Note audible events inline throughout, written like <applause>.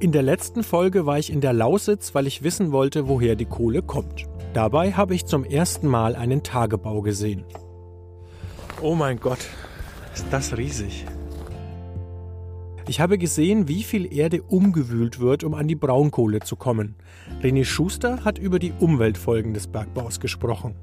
In der letzten Folge war ich in der Lausitz, weil ich wissen wollte, woher die Kohle kommt. Dabei habe ich zum ersten Mal einen Tagebau gesehen. Oh mein Gott, ist das riesig. Ich habe gesehen, wie viel Erde umgewühlt wird, um an die Braunkohle zu kommen. René Schuster hat über die Umweltfolgen des Bergbaus gesprochen.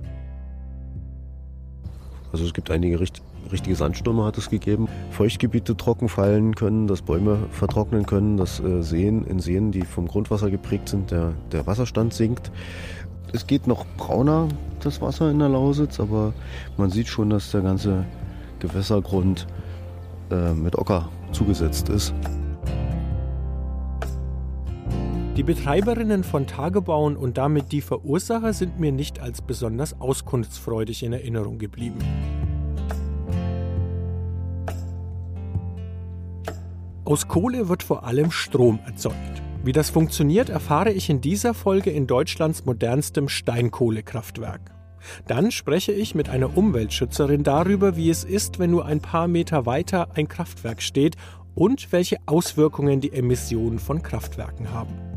Also es gibt einige richt richtige Sandstürme hat es gegeben. Feuchtgebiete trocken fallen können, dass Bäume vertrocknen können, dass äh, Seen in Seen, die vom Grundwasser geprägt sind, der, der Wasserstand sinkt. Es geht noch brauner, das Wasser in der Lausitz, aber man sieht schon, dass der ganze Gewässergrund äh, mit Ocker zugesetzt ist. Die Betreiberinnen von Tagebauen und damit die Verursacher sind mir nicht als besonders auskunftsfreudig in Erinnerung geblieben. Aus Kohle wird vor allem Strom erzeugt. Wie das funktioniert, erfahre ich in dieser Folge in Deutschlands modernstem Steinkohlekraftwerk. Dann spreche ich mit einer Umweltschützerin darüber, wie es ist, wenn nur ein paar Meter weiter ein Kraftwerk steht und welche Auswirkungen die Emissionen von Kraftwerken haben.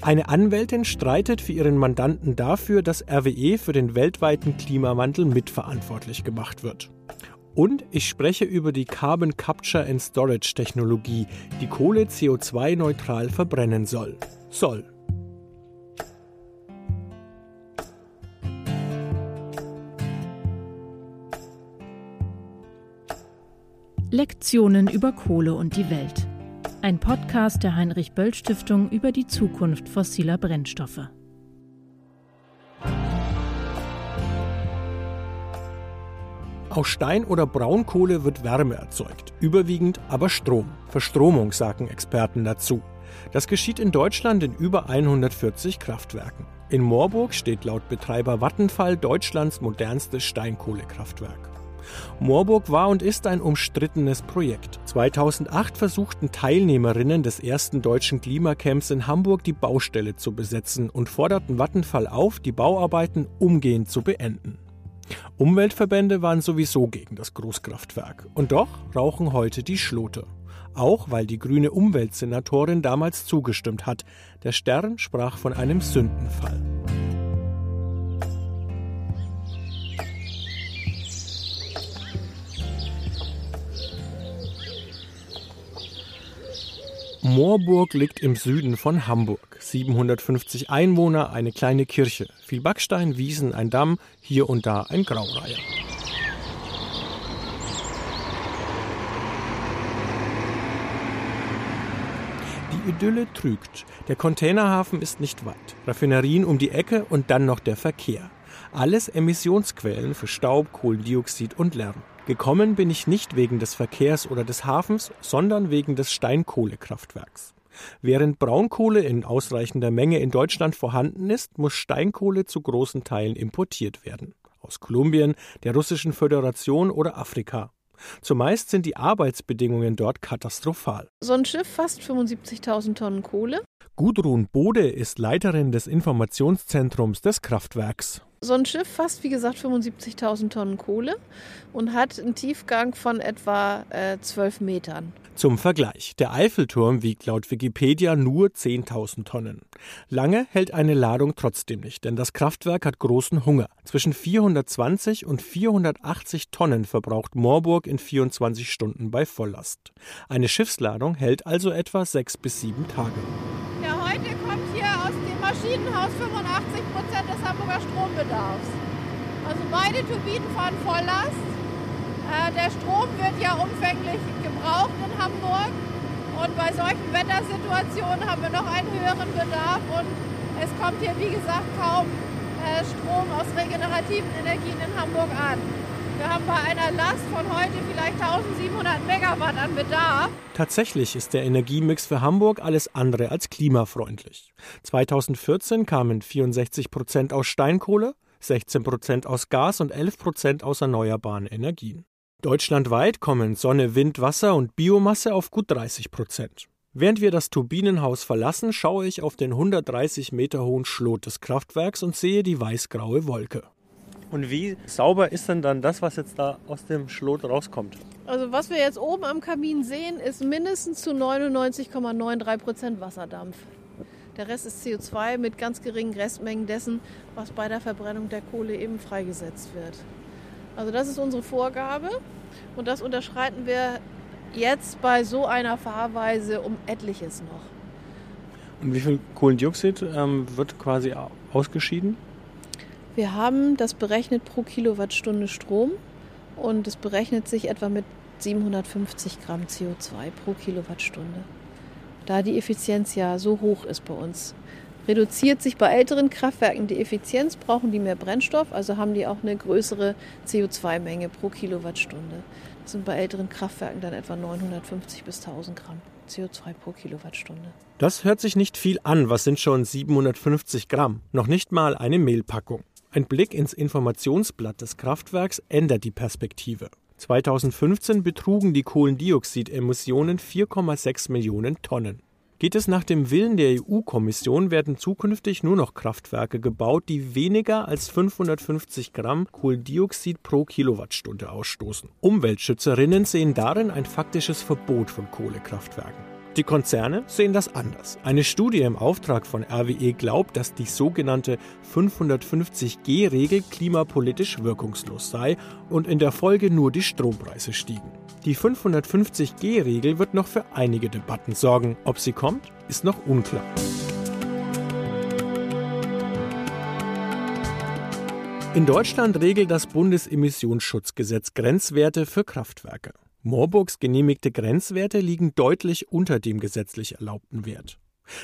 Eine Anwältin streitet für ihren Mandanten dafür, dass RWE für den weltweiten Klimawandel mitverantwortlich gemacht wird. Und ich spreche über die Carbon Capture and Storage Technologie, die Kohle CO2-neutral verbrennen soll. Soll. Lektionen über Kohle und die Welt. Ein Podcast der Heinrich Böll Stiftung über die Zukunft fossiler Brennstoffe. Aus Stein oder Braunkohle wird Wärme erzeugt, überwiegend aber Strom. Verstromung sagen Experten dazu. Das geschieht in Deutschland in über 140 Kraftwerken. In Moorburg steht laut Betreiber Vattenfall Deutschlands modernstes Steinkohlekraftwerk. Moorburg war und ist ein umstrittenes Projekt. 2008 versuchten Teilnehmerinnen des ersten deutschen Klimacamps in Hamburg die Baustelle zu besetzen und forderten Vattenfall auf, die Bauarbeiten umgehend zu beenden. Umweltverbände waren sowieso gegen das Großkraftwerk. Und doch rauchen heute die Schlote. Auch weil die grüne Umweltsenatorin damals zugestimmt hat. Der Stern sprach von einem Sündenfall. Moorburg liegt im Süden von Hamburg. 750 Einwohner, eine kleine Kirche, viel Backstein, Wiesen, ein Damm, hier und da ein Graureiher. Die Idylle trügt. Der Containerhafen ist nicht weit. Raffinerien um die Ecke und dann noch der Verkehr. Alles Emissionsquellen für Staub, Kohlendioxid und Lärm. Gekommen bin ich nicht wegen des Verkehrs oder des Hafens, sondern wegen des Steinkohlekraftwerks. Während Braunkohle in ausreichender Menge in Deutschland vorhanden ist, muss Steinkohle zu großen Teilen importiert werden. Aus Kolumbien, der Russischen Föderation oder Afrika. Zumeist sind die Arbeitsbedingungen dort katastrophal. So ein Schiff fasst 75.000 Tonnen Kohle. Gudrun Bode ist Leiterin des Informationszentrums des Kraftwerks so ein Schiff fasst, wie gesagt, 75.000 Tonnen Kohle und hat einen Tiefgang von etwa äh, 12 Metern. Zum Vergleich, der Eiffelturm wiegt laut Wikipedia nur 10.000 Tonnen. Lange hält eine Ladung trotzdem nicht, denn das Kraftwerk hat großen Hunger. Zwischen 420 und 480 Tonnen verbraucht Moorburg in 24 Stunden bei Volllast. Eine Schiffsladung hält also etwa sechs bis sieben Tage. Ja, heute kommt hier aus dem Maschinenhaus 85 Prozent des Hamburger Strombedarfs. Also beide Turbinen fahren Volllast. Äh, der Strom wird ja umfänglich gebraucht in Hamburg. Und bei solchen Wettersituationen haben wir noch einen höheren Bedarf. Und es kommt hier, wie gesagt, kaum äh, Strom aus regenerativen Energien in Hamburg an. Wir haben bei einer Last von heute vielleicht 1700 Megawatt an Bedarf. Tatsächlich ist der Energiemix für Hamburg alles andere als klimafreundlich. 2014 kamen 64 Prozent aus Steinkohle, 16 Prozent aus Gas und 11 Prozent aus erneuerbaren Energien. Deutschlandweit kommen Sonne, Wind, Wasser und Biomasse auf gut 30 Prozent. Während wir das Turbinenhaus verlassen, schaue ich auf den 130 Meter hohen Schlot des Kraftwerks und sehe die weißgraue Wolke. Und wie sauber ist denn dann das, was jetzt da aus dem Schlot rauskommt? Also was wir jetzt oben am Kamin sehen, ist mindestens zu 99,93 Prozent Wasserdampf. Der Rest ist CO2 mit ganz geringen Restmengen dessen, was bei der Verbrennung der Kohle eben freigesetzt wird. Also das ist unsere Vorgabe und das unterschreiten wir jetzt bei so einer Fahrweise um etliches noch. Und wie viel Kohlendioxid ähm, wird quasi ausgeschieden? Wir haben das berechnet pro Kilowattstunde Strom und es berechnet sich etwa mit 750 Gramm CO2 pro Kilowattstunde. Da die Effizienz ja so hoch ist bei uns, reduziert sich bei älteren Kraftwerken die Effizienz, brauchen die mehr Brennstoff, also haben die auch eine größere CO2-Menge pro Kilowattstunde. Das sind bei älteren Kraftwerken dann etwa 950 bis 1000 Gramm CO2 pro Kilowattstunde. Das hört sich nicht viel an. Was sind schon 750 Gramm? Noch nicht mal eine Mehlpackung. Ein Blick ins Informationsblatt des Kraftwerks ändert die Perspektive. 2015 betrugen die Kohlendioxidemissionen 4,6 Millionen Tonnen. Geht es nach dem Willen der EU-Kommission, werden zukünftig nur noch Kraftwerke gebaut, die weniger als 550 Gramm Kohlendioxid pro Kilowattstunde ausstoßen. Umweltschützerinnen sehen darin ein faktisches Verbot von Kohlekraftwerken. Die Konzerne sehen das anders. Eine Studie im Auftrag von RWE glaubt, dass die sogenannte 550G-Regel klimapolitisch wirkungslos sei und in der Folge nur die Strompreise stiegen. Die 550G-Regel wird noch für einige Debatten sorgen. Ob sie kommt, ist noch unklar. In Deutschland regelt das Bundesemissionsschutzgesetz Grenzwerte für Kraftwerke. Moorburgs genehmigte Grenzwerte liegen deutlich unter dem gesetzlich erlaubten Wert.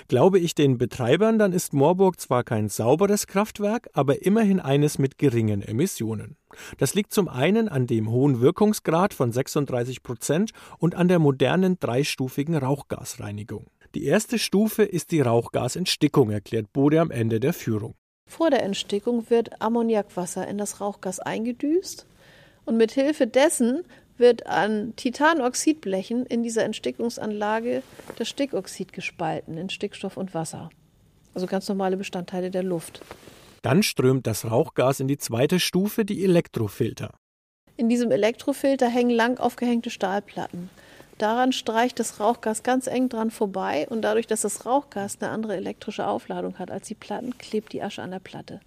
Glaube ich den Betreibern, dann ist Moorburg zwar kein sauberes Kraftwerk, aber immerhin eines mit geringen Emissionen. Das liegt zum einen an dem hohen Wirkungsgrad von 36 Prozent und an der modernen dreistufigen Rauchgasreinigung. Die erste Stufe ist die Rauchgasentstickung, erklärt Bode am Ende der Führung. Vor der Entstickung wird Ammoniakwasser in das Rauchgas eingedüst und mit Hilfe dessen wird an Titanoxidblechen in dieser Entstickungsanlage das Stickoxid gespalten in Stickstoff und Wasser. Also ganz normale Bestandteile der Luft. Dann strömt das Rauchgas in die zweite Stufe, die Elektrofilter. In diesem Elektrofilter hängen lang aufgehängte Stahlplatten. Daran streicht das Rauchgas ganz eng dran vorbei und dadurch, dass das Rauchgas eine andere elektrische Aufladung hat als die Platten, klebt die Asche an der Platte.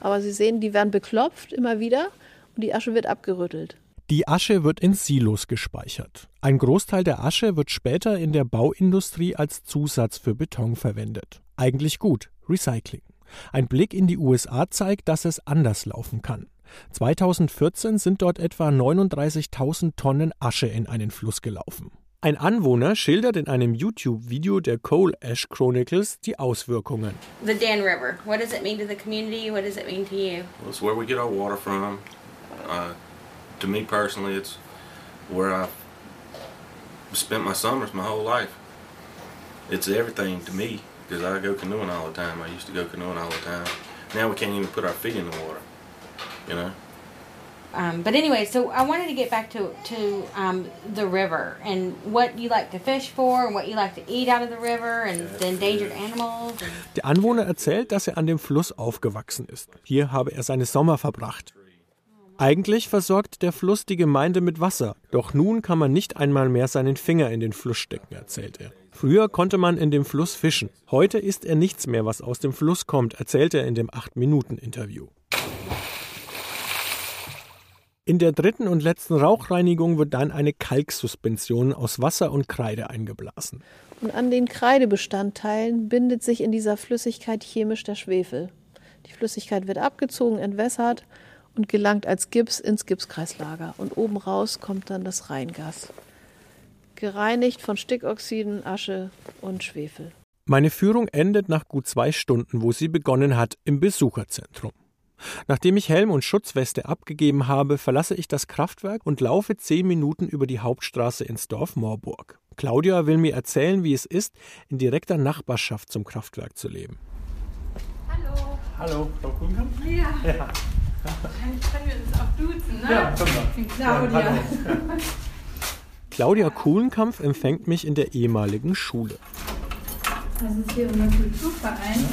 Aber Sie sehen, die werden beklopft immer wieder und die Asche wird abgerüttelt. Die Asche wird in Silos gespeichert. Ein Großteil der Asche wird später in der Bauindustrie als Zusatz für Beton verwendet. Eigentlich gut, Recycling. Ein Blick in die USA zeigt, dass es anders laufen kann. 2014 sind dort etwa 39.000 Tonnen Asche in einen Fluss gelaufen. Ein Anwohner schildert in einem YouTube-Video der Coal Ash Chronicles die Auswirkungen. The Dan River. What does it mean to the community? What does it mean to you? Well, it's where we get our water from. Uh, to me personally, it's where I've spent my summers my whole life. It's everything to me because I go canoeing all the time. I used to go canoeing all the time. Now we can't even put our feet in the water, you know. Um, but anyway, so I wanted to get back to to um, the river and what you like to fish for and what you like to eat out of the river and the endangered animals. Der Anwohner erzählt, dass er an dem Fluss aufgewachsen ist. Hier habe er seine Sommer verbracht. Eigentlich versorgt der Fluss die Gemeinde mit Wasser, doch nun kann man nicht einmal mehr seinen Finger in den Fluss stecken, erzählt er. Früher konnte man in dem Fluss fischen. Heute ist er nichts mehr, was aus dem Fluss kommt, erzählt er in dem 8-Minuten-Interview. In der dritten und letzten Rauchreinigung wird dann eine Kalksuspension aus Wasser und Kreide eingeblasen. Und an den Kreidebestandteilen bindet sich in dieser Flüssigkeit chemisch der Schwefel. Die Flüssigkeit wird abgezogen, entwässert und gelangt als Gips ins Gipskreislager. Und oben raus kommt dann das Reingas. Gereinigt von Stickoxiden, Asche und Schwefel. Meine Führung endet nach gut zwei Stunden, wo sie begonnen hat, im Besucherzentrum. Nachdem ich Helm und Schutzweste abgegeben habe, verlasse ich das Kraftwerk und laufe zehn Minuten über die Hauptstraße ins Dorf Moorburg. Claudia will mir erzählen, wie es ist, in direkter Nachbarschaft zum Kraftwerk zu leben. Hallo. Hallo, Frau Kuhnkamp? Ja. Ja. Wahrscheinlich können wir uns auch duzen, ne? Ja, können wir. Claudia. Ja. <laughs> Claudia Kuhlenkampf empfängt mich in der ehemaligen Schule. Das ist hier unser Kulturverein.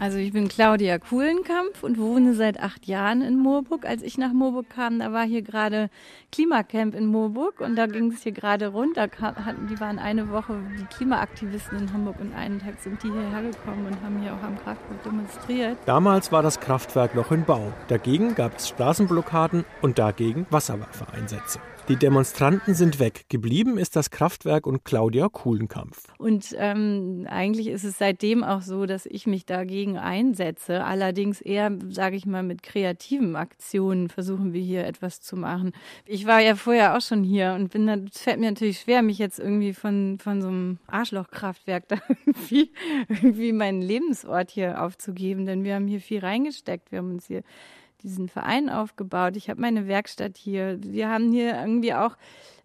Also ich bin Claudia Kuhlenkampf und wohne seit acht Jahren in Moorburg. Als ich nach Moorburg kam, da war hier gerade Klimacamp in Moorburg und da ging es hier gerade rund. Da hatten, die waren eine Woche die Klimaaktivisten in Hamburg und einen Tag sind die hierher gekommen und haben hier auch am Kraftwerk demonstriert. Damals war das Kraftwerk noch in Bau. Dagegen gab es Straßenblockaden und dagegen Wasserwerfereinsätze. Die Demonstranten sind weg. Geblieben ist das Kraftwerk und Claudia Kuhlenkampf. Und ähm, eigentlich ist es seitdem auch so, dass ich mich dagegen einsetze. Allerdings eher, sage ich mal, mit kreativen Aktionen versuchen wir hier etwas zu machen. Ich war ja vorher auch schon hier und bin es fällt mir natürlich schwer, mich jetzt irgendwie von, von so einem Arschlochkraftwerk <laughs> da irgendwie, irgendwie meinen Lebensort hier aufzugeben, denn wir haben hier viel reingesteckt. Wir haben uns hier diesen Verein aufgebaut. Ich habe meine Werkstatt hier. Wir haben hier irgendwie auch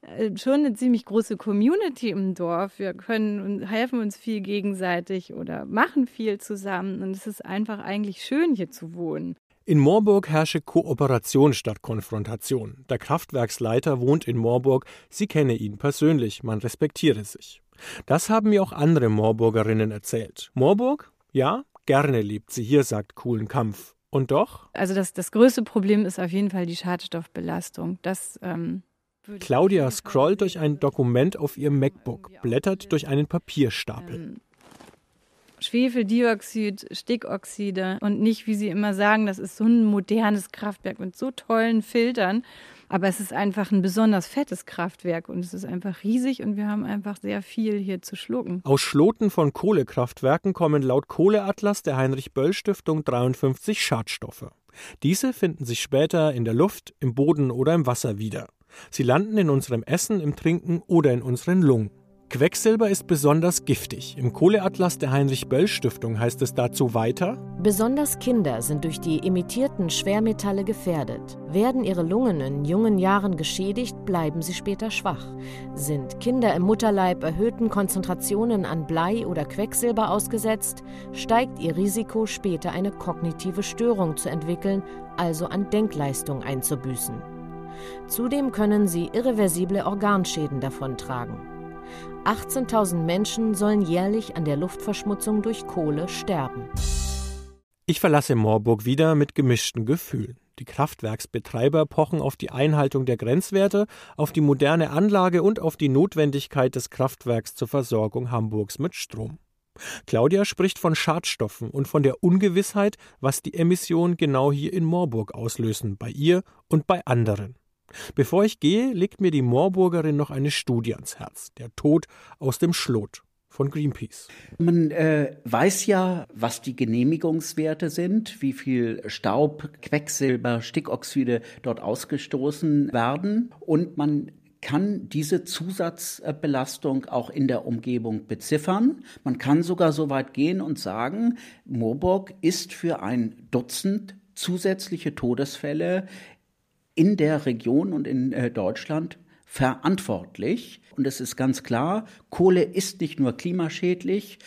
äh, schon eine ziemlich große Community im Dorf. Wir können und helfen uns viel gegenseitig oder machen viel zusammen. Und es ist einfach eigentlich schön, hier zu wohnen. In Moorburg herrsche Kooperation statt Konfrontation. Der Kraftwerksleiter wohnt in Moorburg. Sie kenne ihn persönlich. Man respektiere sich. Das haben mir auch andere Moorburgerinnen erzählt. Moorburg? Ja, gerne lebt sie hier, sagt Coolen Kampf. Und doch? Also das, das größte Problem ist auf jeden Fall die Schadstoffbelastung. Das, ähm, Claudia scrollt durch ein Dokument auf ihrem MacBook, blättert durch einen Papierstapel. Ähm, Schwefeldioxid, Stickoxide und nicht, wie Sie immer sagen, das ist so ein modernes Kraftwerk mit so tollen Filtern. Aber es ist einfach ein besonders fettes Kraftwerk und es ist einfach riesig und wir haben einfach sehr viel hier zu schlucken. Aus Schloten von Kohlekraftwerken kommen laut Kohleatlas der Heinrich-Böll-Stiftung 53 Schadstoffe. Diese finden sich später in der Luft, im Boden oder im Wasser wieder. Sie landen in unserem Essen, im Trinken oder in unseren Lungen. Quecksilber ist besonders giftig. Im Kohleatlas der Heinrich-Böll-Stiftung heißt es dazu weiter: Besonders Kinder sind durch die emittierten Schwermetalle gefährdet. Werden ihre Lungen in jungen Jahren geschädigt, bleiben sie später schwach. Sind Kinder im Mutterleib erhöhten Konzentrationen an Blei oder Quecksilber ausgesetzt, steigt ihr Risiko, später eine kognitive Störung zu entwickeln, also an Denkleistung einzubüßen. Zudem können sie irreversible Organschäden davontragen. 18.000 Menschen sollen jährlich an der Luftverschmutzung durch Kohle sterben. Ich verlasse Moorburg wieder mit gemischten Gefühlen. Die Kraftwerksbetreiber pochen auf die Einhaltung der Grenzwerte, auf die moderne Anlage und auf die Notwendigkeit des Kraftwerks zur Versorgung Hamburgs mit Strom. Claudia spricht von Schadstoffen und von der Ungewissheit, was die Emissionen genau hier in Moorburg auslösen, bei ihr und bei anderen. Bevor ich gehe, legt mir die Moorburgerin noch eine Studie ans Herz. Der Tod aus dem Schlot von Greenpeace. Man äh, weiß ja, was die Genehmigungswerte sind, wie viel Staub, Quecksilber, Stickoxide dort ausgestoßen werden. Und man kann diese Zusatzbelastung auch in der Umgebung beziffern. Man kann sogar so weit gehen und sagen, Moorburg ist für ein Dutzend zusätzliche Todesfälle in der Region und in äh, Deutschland verantwortlich. Und es ist ganz klar, Kohle ist nicht nur klimaschädlich,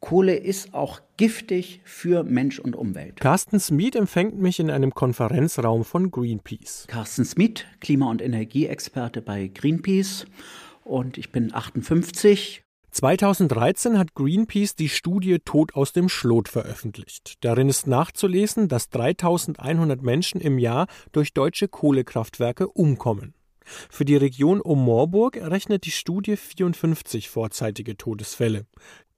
Kohle ist auch giftig für Mensch und Umwelt. Carsten Smith empfängt mich in einem Konferenzraum von Greenpeace. Carsten Smith, Klima- und Energieexperte bei Greenpeace. Und ich bin 58 2013 hat Greenpeace die Studie Tod aus dem Schlot veröffentlicht. Darin ist nachzulesen, dass 3100 Menschen im Jahr durch deutsche Kohlekraftwerke umkommen. Für die Region um Moorburg errechnet die Studie 54 vorzeitige Todesfälle.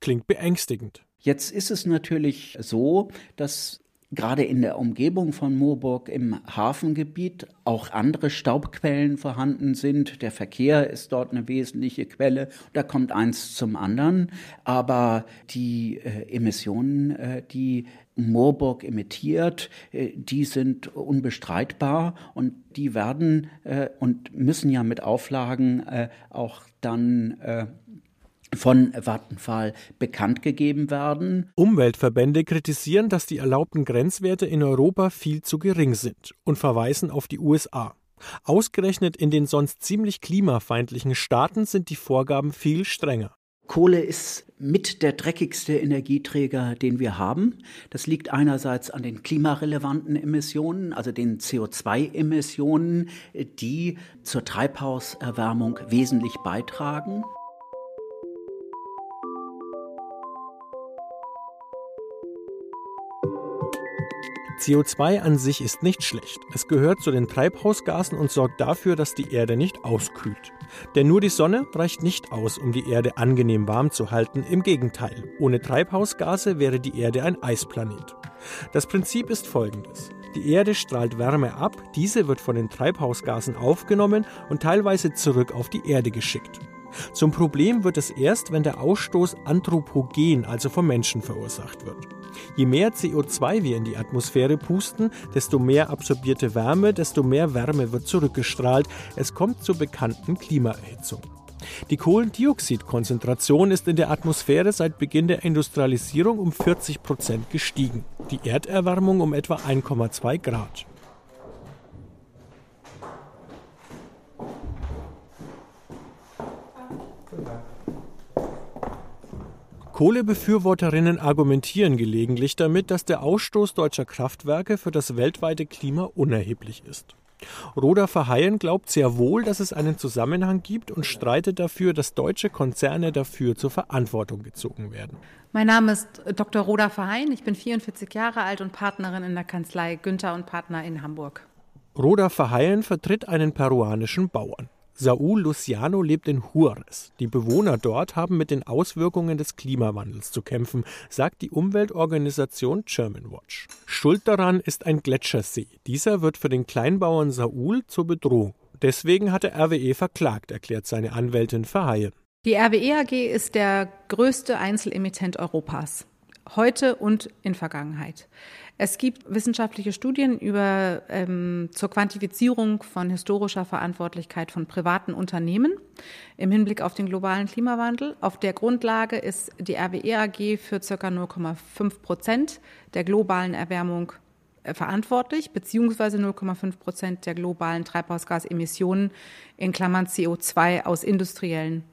Klingt beängstigend. Jetzt ist es natürlich so, dass gerade in der Umgebung von Moorburg im Hafengebiet auch andere Staubquellen vorhanden sind. Der Verkehr ist dort eine wesentliche Quelle. Da kommt eins zum anderen. Aber die äh, Emissionen, äh, die Moorburg emittiert, äh, die sind unbestreitbar und die werden äh, und müssen ja mit Auflagen äh, auch dann von Vattenfall bekannt gegeben werden. Umweltverbände kritisieren, dass die erlaubten Grenzwerte in Europa viel zu gering sind und verweisen auf die USA. Ausgerechnet in den sonst ziemlich klimafeindlichen Staaten sind die Vorgaben viel strenger. Kohle ist mit der dreckigste Energieträger, den wir haben. Das liegt einerseits an den klimarelevanten Emissionen, also den CO2-Emissionen, die zur Treibhauserwärmung wesentlich beitragen. CO2 an sich ist nicht schlecht. Es gehört zu den Treibhausgasen und sorgt dafür, dass die Erde nicht auskühlt. Denn nur die Sonne reicht nicht aus, um die Erde angenehm warm zu halten. Im Gegenteil, ohne Treibhausgase wäre die Erde ein Eisplanet. Das Prinzip ist folgendes. Die Erde strahlt Wärme ab, diese wird von den Treibhausgasen aufgenommen und teilweise zurück auf die Erde geschickt. Zum Problem wird es erst, wenn der Ausstoß anthropogen, also vom Menschen verursacht wird. Je mehr CO2 wir in die Atmosphäre pusten, desto mehr absorbierte Wärme, desto mehr Wärme wird zurückgestrahlt. Es kommt zur bekannten Klimaerhitzung. Die Kohlendioxidkonzentration ist in der Atmosphäre seit Beginn der Industrialisierung um 40 Prozent gestiegen, die Erderwärmung um etwa 1,2 Grad. Kohlebefürworterinnen argumentieren gelegentlich damit, dass der Ausstoß deutscher Kraftwerke für das weltweite Klima unerheblich ist. Roda Verheyen glaubt sehr wohl, dass es einen Zusammenhang gibt und streitet dafür, dass deutsche Konzerne dafür zur Verantwortung gezogen werden. Mein Name ist Dr. Roda Verheyen. Ich bin 44 Jahre alt und Partnerin in der Kanzlei Günther und Partner in Hamburg. Roda Verheyen vertritt einen peruanischen Bauern. Saul Luciano lebt in Juarez. Die Bewohner dort haben mit den Auswirkungen des Klimawandels zu kämpfen, sagt die Umweltorganisation Germanwatch. Schuld daran ist ein Gletschersee. Dieser wird für den Kleinbauern Saul zur Bedrohung. Deswegen hat der RWE verklagt, erklärt seine Anwältin Verheyen. Die RWE AG ist der größte Einzelemittent Europas. Heute und in Vergangenheit. Es gibt wissenschaftliche Studien über, ähm, zur Quantifizierung von historischer Verantwortlichkeit von privaten Unternehmen im Hinblick auf den globalen Klimawandel. Auf der Grundlage ist die RWE AG für ca. 0,5 Prozent der globalen Erwärmung äh, verantwortlich, beziehungsweise 0,5 Prozent der globalen Treibhausgasemissionen in Klammern CO2 aus industriellen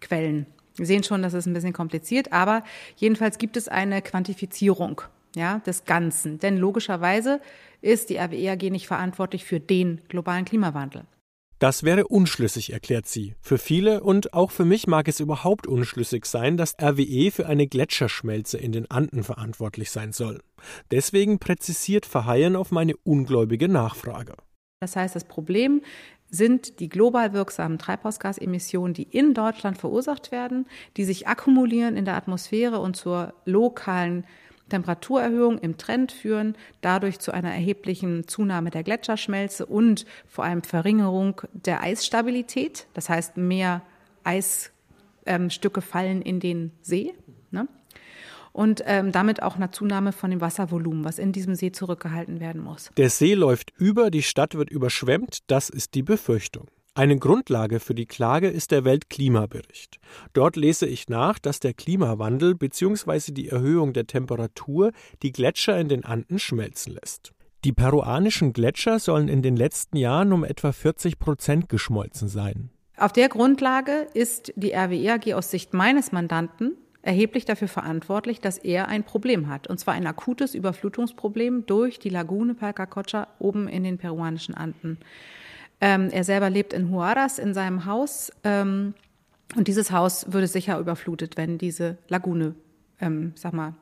Quellen. Wir sehen schon, das ist ein bisschen kompliziert, aber jedenfalls gibt es eine Quantifizierung ja, des Ganzen. Denn logischerweise ist die RWE AG nicht verantwortlich für den globalen Klimawandel. Das wäre unschlüssig, erklärt sie. Für viele und auch für mich mag es überhaupt unschlüssig sein, dass RWE für eine Gletscherschmelze in den Anden verantwortlich sein soll. Deswegen präzisiert Verheyen auf meine ungläubige Nachfrage. Das heißt, das Problem sind die global wirksamen Treibhausgasemissionen, die in Deutschland verursacht werden, die sich akkumulieren in der Atmosphäre und zur lokalen Temperaturerhöhung im Trend führen, dadurch zu einer erheblichen Zunahme der Gletscherschmelze und vor allem Verringerung der Eisstabilität. Das heißt, mehr Eisstücke ähm, fallen in den See. Ne? Und ähm, damit auch eine Zunahme von dem Wasservolumen, was in diesem See zurückgehalten werden muss. Der See läuft über, die Stadt wird überschwemmt, das ist die Befürchtung. Eine Grundlage für die Klage ist der Weltklimabericht. Dort lese ich nach, dass der Klimawandel bzw. die Erhöhung der Temperatur die Gletscher in den Anden schmelzen lässt. Die peruanischen Gletscher sollen in den letzten Jahren um etwa 40 Prozent geschmolzen sein. Auf der Grundlage ist die RWE AG aus Sicht meines Mandanten erheblich dafür verantwortlich, dass er ein Problem hat. Und zwar ein akutes Überflutungsproblem durch die Lagune Palcacocha oben in den peruanischen Anden. Ähm, er selber lebt in Huaras in seinem Haus. Ähm, und dieses Haus würde sicher überflutet, wenn diese Lagune, ähm, sag mal,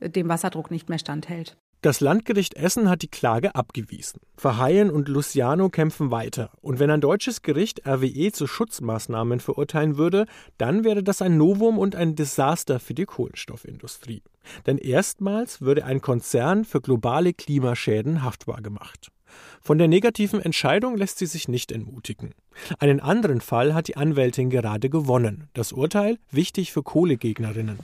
dem Wasserdruck nicht mehr standhält. Das Landgericht Essen hat die Klage abgewiesen. Verheyen und Luciano kämpfen weiter. Und wenn ein deutsches Gericht RWE zu Schutzmaßnahmen verurteilen würde, dann wäre das ein Novum und ein Desaster für die Kohlenstoffindustrie. Denn erstmals würde ein Konzern für globale Klimaschäden haftbar gemacht. Von der negativen Entscheidung lässt sie sich nicht entmutigen. Einen anderen Fall hat die Anwältin gerade gewonnen. Das Urteil wichtig für Kohlegegnerinnen.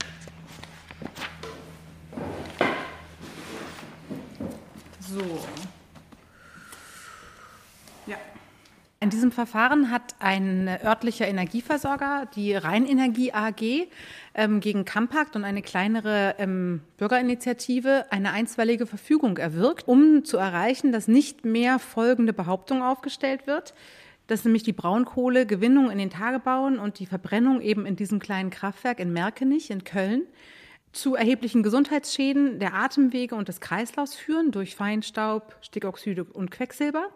So. Ja. In diesem Verfahren hat ein örtlicher Energieversorger, die Rheinenergie AG, ähm, gegen Kampakt und eine kleinere ähm, Bürgerinitiative eine einstweilige Verfügung erwirkt, um zu erreichen, dass nicht mehr folgende Behauptung aufgestellt wird dass nämlich die Braunkohlegewinnung in den Tagebauen und die Verbrennung eben in diesem kleinen Kraftwerk in Merkenich in Köln zu erheblichen Gesundheitsschäden der Atemwege und des Kreislaufs führen durch Feinstaub, Stickoxide und Quecksilber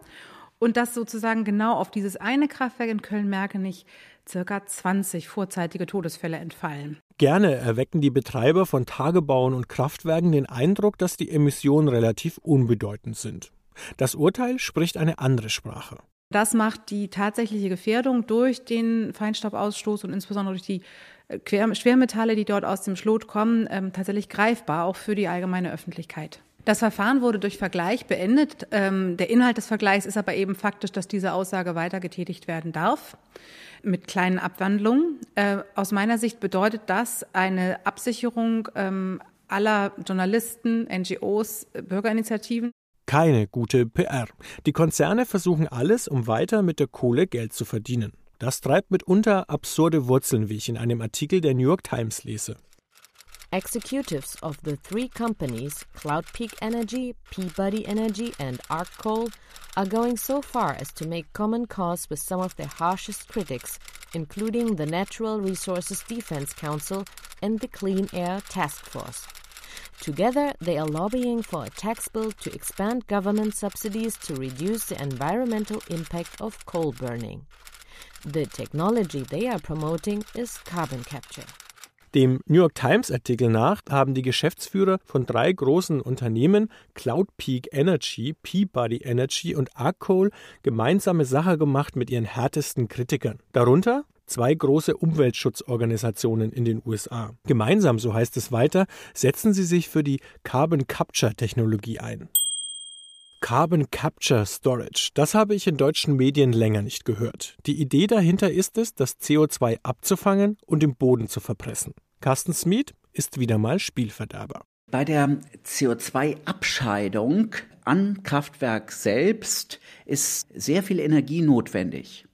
und dass sozusagen genau auf dieses eine Kraftwerk in Köln-Merkenich circa 20 vorzeitige Todesfälle entfallen. Gerne erwecken die Betreiber von Tagebauen und Kraftwerken den Eindruck, dass die Emissionen relativ unbedeutend sind. Das Urteil spricht eine andere Sprache. Das macht die tatsächliche Gefährdung durch den Feinstaubausstoß und insbesondere durch die äh, Schwermetalle, die dort aus dem Schlot kommen, ähm, tatsächlich greifbar, auch für die allgemeine Öffentlichkeit. Das Verfahren wurde durch Vergleich beendet. Ähm, der Inhalt des Vergleichs ist aber eben faktisch, dass diese Aussage weiter getätigt werden darf, mit kleinen Abwandlungen. Äh, aus meiner Sicht bedeutet das eine Absicherung ähm, aller Journalisten, NGOs, Bürgerinitiativen. Keine gute PR. Die Konzerne versuchen alles, um weiter mit der Kohle Geld zu verdienen. Das treibt mitunter absurde Wurzeln, wie ich in einem Artikel der New York Times lese. Executives of the three companies, Cloud Peak Energy, Peabody Energy, and Arc Coal, are going so far as to make common cause with some of their harshest critics, including the Natural Resources Defense Council and the Clean Air Task Force. Together, they are lobbying for a tax bill to expand government subsidies to reduce the environmental impact of coal burning. The technology they are promoting is carbon capture. Dem New York Times Artikel nach haben die Geschäftsführer von drei großen Unternehmen Cloud Peak Energy, Peabody Energy und Arcole gemeinsame Sache gemacht mit ihren härtesten Kritikern. Darunter zwei große Umweltschutzorganisationen in den USA. Gemeinsam, so heißt es weiter, setzen sie sich für die Carbon Capture Technologie ein. Carbon Capture Storage. Das habe ich in deutschen Medien länger nicht gehört. Die Idee dahinter ist es, das CO2 abzufangen und im Boden zu verpressen. Carsten Smith ist wieder mal Spielverderber. Bei der CO2-Abscheidung an Kraftwerk selbst ist sehr viel Energie notwendig.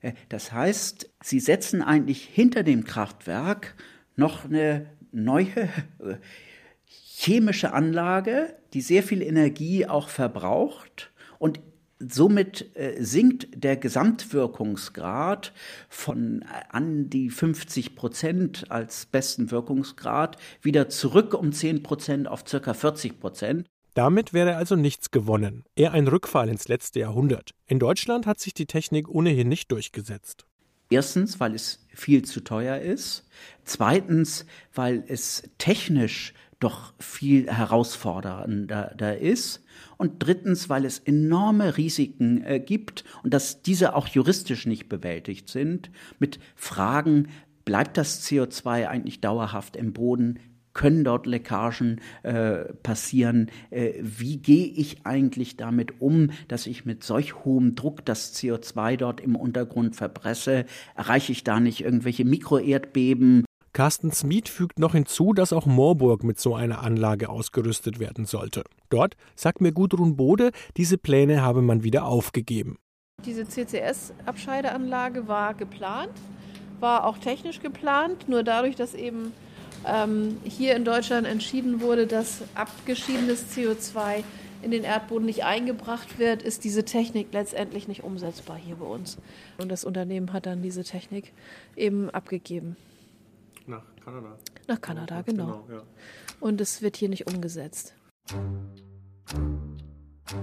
Äh, das heißt, sie setzen eigentlich hinter dem Kraftwerk noch eine neue äh, chemische Anlage, die sehr viel Energie auch verbraucht und Somit äh, sinkt der Gesamtwirkungsgrad von an die 50 Prozent als besten Wirkungsgrad wieder zurück um 10 Prozent auf circa 40 Prozent. Damit wäre also nichts gewonnen, eher ein Rückfall ins letzte Jahrhundert. In Deutschland hat sich die Technik ohnehin nicht durchgesetzt. Erstens, weil es viel zu teuer ist. Zweitens, weil es technisch doch viel herausfordernder ist. Und drittens, weil es enorme Risiken äh, gibt und dass diese auch juristisch nicht bewältigt sind mit Fragen, bleibt das CO2 eigentlich dauerhaft im Boden? Können dort Leckagen äh, passieren? Äh, wie gehe ich eigentlich damit um, dass ich mit solch hohem Druck das CO2 dort im Untergrund verpresse? Erreiche ich da nicht irgendwelche Mikroerdbeben? Carsten Smith fügt noch hinzu, dass auch Moorburg mit so einer Anlage ausgerüstet werden sollte. Dort, sagt mir Gudrun Bode, diese Pläne habe man wieder aufgegeben. Diese CCS-Abscheideanlage war geplant, war auch technisch geplant, nur dadurch, dass eben ähm, hier in Deutschland entschieden wurde, dass abgeschiedenes CO2 in den Erdboden nicht eingebracht wird, ist diese Technik letztendlich nicht umsetzbar hier bei uns. Und das Unternehmen hat dann diese Technik eben abgegeben. Nach Kanada. Nach Kanada, genau. genau ja. Und es wird hier nicht umgesetzt.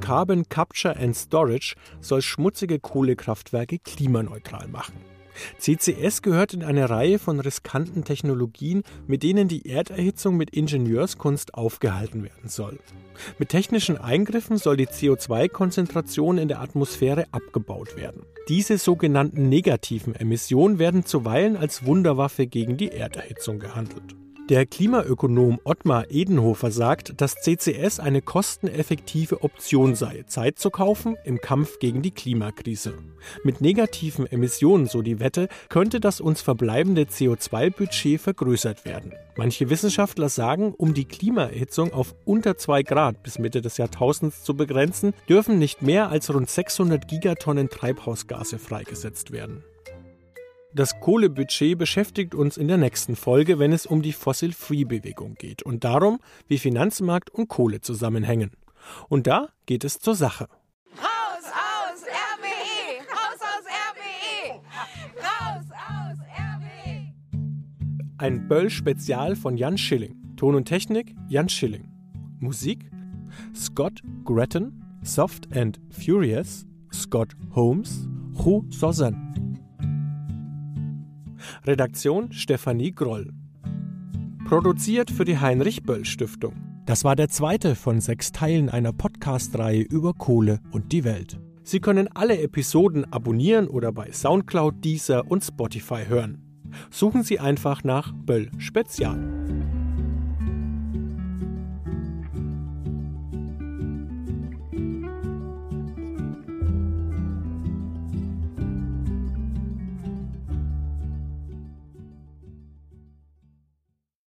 Carbon Capture and Storage soll schmutzige Kohlekraftwerke klimaneutral machen. CCS gehört in eine Reihe von riskanten Technologien, mit denen die Erderhitzung mit Ingenieurskunst aufgehalten werden soll. Mit technischen Eingriffen soll die CO2-Konzentration in der Atmosphäre abgebaut werden. Diese sogenannten negativen Emissionen werden zuweilen als Wunderwaffe gegen die Erderhitzung gehandelt. Der Klimaökonom Ottmar Edenhofer sagt, dass CCS eine kosteneffektive Option sei, Zeit zu kaufen im Kampf gegen die Klimakrise. Mit negativen Emissionen, so die Wette, könnte das uns verbleibende CO2-Budget vergrößert werden. Manche Wissenschaftler sagen, um die Klimaerhitzung auf unter 2 Grad bis Mitte des Jahrtausends zu begrenzen, dürfen nicht mehr als rund 600 Gigatonnen Treibhausgase freigesetzt werden. Das Kohlebudget beschäftigt uns in der nächsten Folge, wenn es um die Fossil-Free-Bewegung geht und darum, wie Finanzmarkt und Kohle zusammenhängen. Und da geht es zur Sache. Raus aus RWE! Raus aus RWE! Raus aus RWE! Ein Böll-Spezial von Jan Schilling. Ton und Technik Jan Schilling. Musik Scott Gretton, Soft and Furious, Scott Holmes, Hu Sozan. Redaktion Stefanie Groll. Produziert für die Heinrich Böll Stiftung. Das war der zweite von sechs Teilen einer Podcast-Reihe über Kohle und die Welt. Sie können alle Episoden abonnieren oder bei Soundcloud, Deezer und Spotify hören. Suchen Sie einfach nach Böll Spezial.